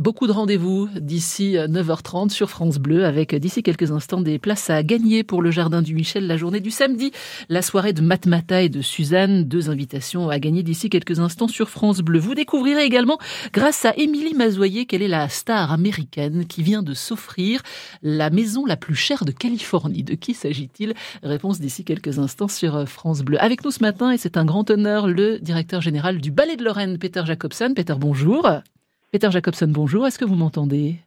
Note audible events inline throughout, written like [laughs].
Beaucoup de rendez-vous d'ici 9h30 sur France Bleu avec d'ici quelques instants des places à gagner pour le Jardin du Michel la journée du samedi, la soirée de Matmata et de Suzanne, deux invitations à gagner d'ici quelques instants sur France Bleu. Vous découvrirez également grâce à Émilie Mazoyer quelle est la star américaine qui vient de s'offrir la maison la plus chère de Californie. De qui s'agit-il? Réponse d'ici quelques instants sur France Bleu. Avec nous ce matin et c'est un grand honneur le directeur général du Ballet de Lorraine Peter Jacobson. Peter, bonjour. Peter Jacobson, bonjour. Est-ce que vous m'entendez?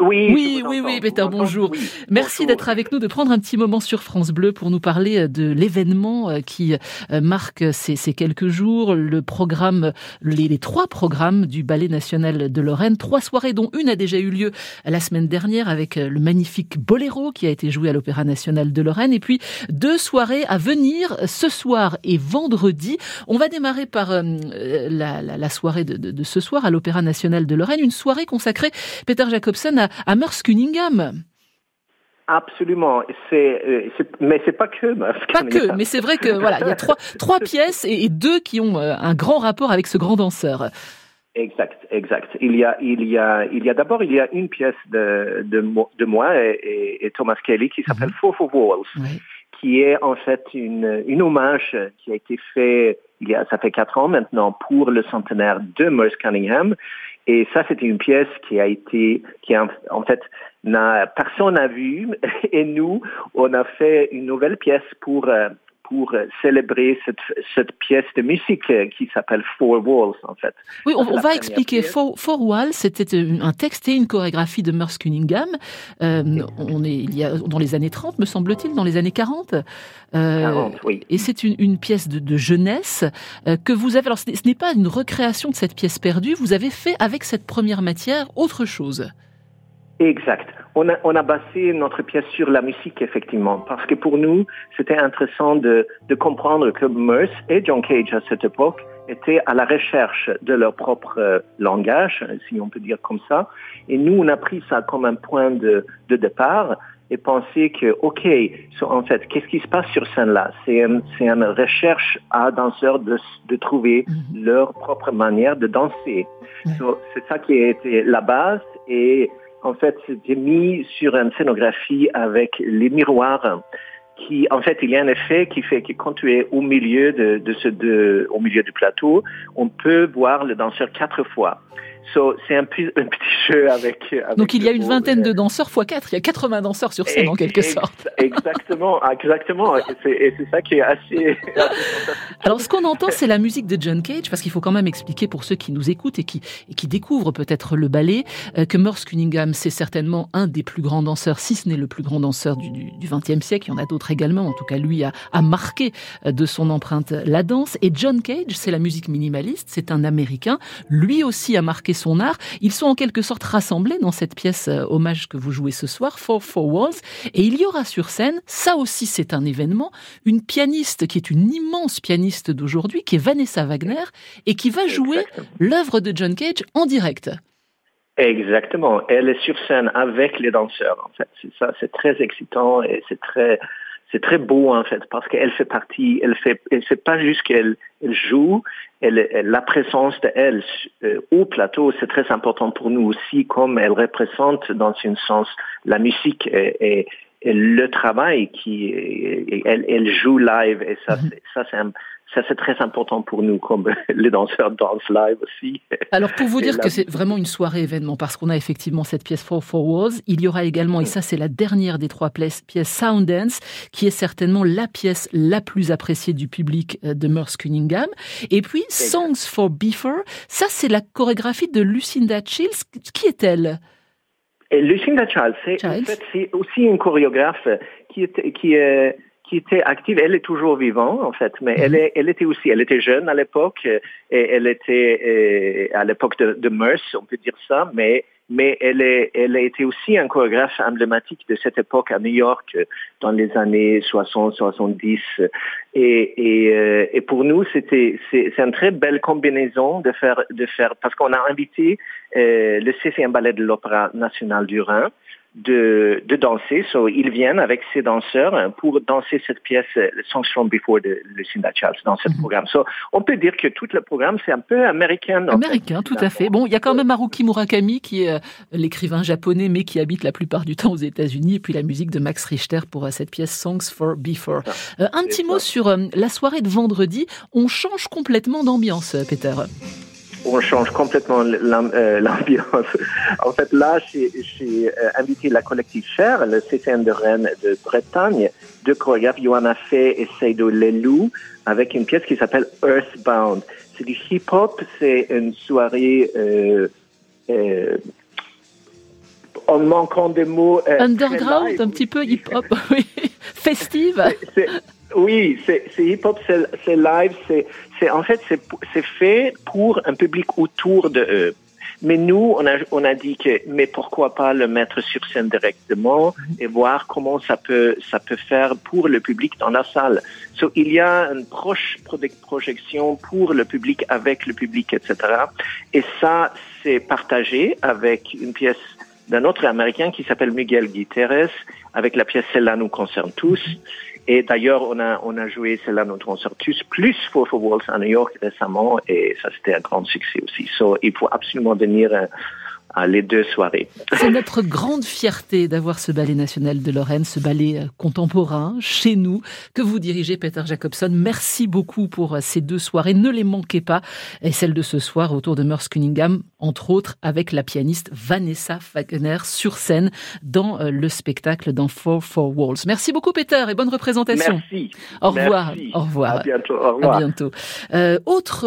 Oui, oui, oui, oui, Peter, bonjour. Merci d'être avec nous, de prendre un petit moment sur France Bleu pour nous parler euh, de l'événement euh, qui euh, marque ces, ces, quelques jours, le programme, les, les, trois programmes du Ballet National de Lorraine, trois soirées dont une a déjà eu lieu la semaine dernière avec le magnifique Boléro qui a été joué à l'Opéra National de Lorraine, et puis deux soirées à venir ce soir et vendredi. On va démarrer par la, la, la, soirée de, de, de ce soir à l'Opéra National de Lorraine, une soirée consacrée, Peter Jacobson, à à, Merce Cunningham. Absolument, c'est, euh, mais c'est pas que Merce Pas que, mais c'est vrai que voilà, il y a trois, [laughs] trois pièces et, deux qui ont euh, un grand rapport avec ce grand danseur. Exact, exact. Il y a, il y a, il y a d'abord, il y a une pièce de, de, de moi et, et, Thomas Kelly qui s'appelle Four for Walls, qui est en fait une, une hommage qui a été fait il y a, ça fait quatre ans maintenant pour le centenaire de Merce Cunningham et ça, c'était une pièce qui a été, qui en fait, n'a, personne n'a vu. [laughs] Et nous, on a fait une nouvelle pièce pour, euh, pour célébrer cette, cette pièce de musique qui s'appelle Four Walls, en fait. Oui, on, va expliquer. Four, Walls, c'était un texte et une chorégraphie de Merce Cunningham. Euh, on est il y a, dans les années 30, me semble-t-il, dans les années 40. Euh, 40 oui. Et c'est une, une, pièce de, de jeunesse euh, que vous avez. Alors, ce n'est pas une recréation de cette pièce perdue. Vous avez fait avec cette première matière autre chose. Exact. On a, on a basé notre pièce sur la musique, effectivement, parce que pour nous, c'était intéressant de, de comprendre que Merce et John Cage à cette époque étaient à la recherche de leur propre euh, langage, si on peut dire comme ça. Et nous, on a pris ça comme un point de, de départ et pensé que, OK, en fait, qu'est-ce qui se passe sur scène-là? C'est c'est une recherche à danseurs de, de trouver mm-hmm. leur propre manière de danser. c'est ça qui a été la base et en fait, c'était mis sur une scénographie avec les miroirs qui, en fait, il y a un effet qui fait que quand tu es au milieu de, ce, de, au milieu du plateau, on peut voir le danseur quatre fois. So, c'est un, [laughs] petit jeu avec, Donc il y a une vingtaine de danseurs fois 4, il y a 80 danseurs sur scène en quelque sorte. Exactement, exactement. Et c'est ça qui est assez, [laughs] Alors ce qu'on entend, c'est la musique de John Cage, parce qu'il faut quand même expliquer pour ceux qui nous écoutent et qui, et qui découvrent peut-être le ballet, euh, que Merce Cunningham, c'est certainement un des plus grands danseurs, si ce n'est le plus grand danseur du, XXe siècle. Il y en a d'autres également. En tout cas, lui a, a marqué euh, de son empreinte la danse. Et John Cage, c'est la musique minimaliste. C'est un Américain. Lui aussi a marqué son art. Ils sont en quelque sorte rassemblés dans cette pièce euh, hommage que vous jouez ce soir, For Four Walls. Et il y aura sur scène, ça aussi c'est un événement, une pianiste qui est une immense pianiste d'aujourd'hui, qui est Vanessa Wagner, et qui va jouer l'œuvre de John Cage en direct. Exactement. Elle est sur scène avec les danseurs, en fait. C'est ça, c'est très excitant et c'est très, c'est très beau en fait parce qu'elle fait partie, elle fait, elle fait pas juste qu'elle elle joue, elle, la présence de elle euh, au plateau c'est très important pour nous aussi comme elle représente dans un sens la musique et, et, le travail qui elle, elle joue live et ça mm-hmm. ça c'est un ça c'est très important pour nous comme [laughs] les danseurs dansent live aussi. Alors pour vous dire que c'est vraiment une soirée événement parce qu'on a effectivement cette pièce For Four Walls, il y aura également et ça c'est la dernière des trois pièces, pièce Sound Dance qui est certainement la pièce la plus appréciée du public euh, de Merce Cunningham. Et puis Songs for Beaver, ça c'est la chorégraphie de Lucinda Childs, qui est-elle? Lucinda Childs, c'est aussi une chorégraphe qui est qui est qui était active. Elle est toujours vivante, en fait, mais elle, mhm. est, elle était aussi, elle était jeune à l'époque, et elle était euh, à l'époque de, de Merce, on peut dire ça, mais mais elle, est, elle a été aussi un chorégraphe emblématique de cette époque à New York dans les années 60-70. Et, et, euh, et, pour nous, c'était c'est une très belle combinaison de faire de faire parce qu'on a invité euh, le CCM Ballet de l'Opéra national du Rhin de, de danser. So, ils viennent avec ces danseurs pour danser cette pièce Songs from Before de Lucinda Charles dans ce mhm. programme. So, on peut dire que tout le programme, c'est un peu américain. Américain, tout à fait. Bon, il y a quand même Haruki Murakami qui est euh, l'écrivain japonais, mais qui habite la plupart du temps aux États-Unis, et puis la musique de Max Richter pour euh, cette pièce Songs for Before. Ah, euh, un petit mot sur la soirée de vendredi. On change complètement d'ambiance, Peter on change complètement euh, [laughs] l'ambiance. en fait, là, j'ai euh, invité la collective Cher, le CCM de Rennes de Bretagne, de chorégraphes Johanna Fay et Seido Lelou, avec une pièce qui s'appelle Earthbound. C'est du hip-hop, c'est une soirée... Euh, euh, en manquant des mots... Underground, un petit peu hip-hop, [laughs] oui. Festive. Oui, c'est hip-hop, c'est live, c'est en fait c'est fait pour un public autour de eux. Mais nous, on a, on a dit que, mais pourquoi pas le mettre sur scène directement et voir comment ça peut, ça peut faire pour le public dans la salle. So, il y a une proche projection pour le public, avec le public, etc. Et ça, c'est partagé avec une pièce d'un autre Américain qui s'appelle Miguel Guiterres, avec la pièce Celle-là nous concerne tous. Et d'ailleurs, on a, on a joué cela notre concert plus for for Waltz à New York récemment et ça c'était un grand succès aussi. So, il faut absolument venir les deux soirées. C'est notre grande fierté d'avoir ce ballet national de Lorraine, ce ballet euh, contemporain chez nous que vous dirigez, Peter Jacobson. Merci beaucoup pour euh, ces deux soirées. Ne les manquez pas. Et celle de ce soir autour de Merce Cunningham, entre autres avec la pianiste Vanessa Wagner sur scène dans euh, le spectacle dans Four Four Walls. Merci beaucoup, Peter, et bonne représentation. Merci. Au revoir. Au revoir. À bientôt. Au revoir. À bientôt. Euh, autre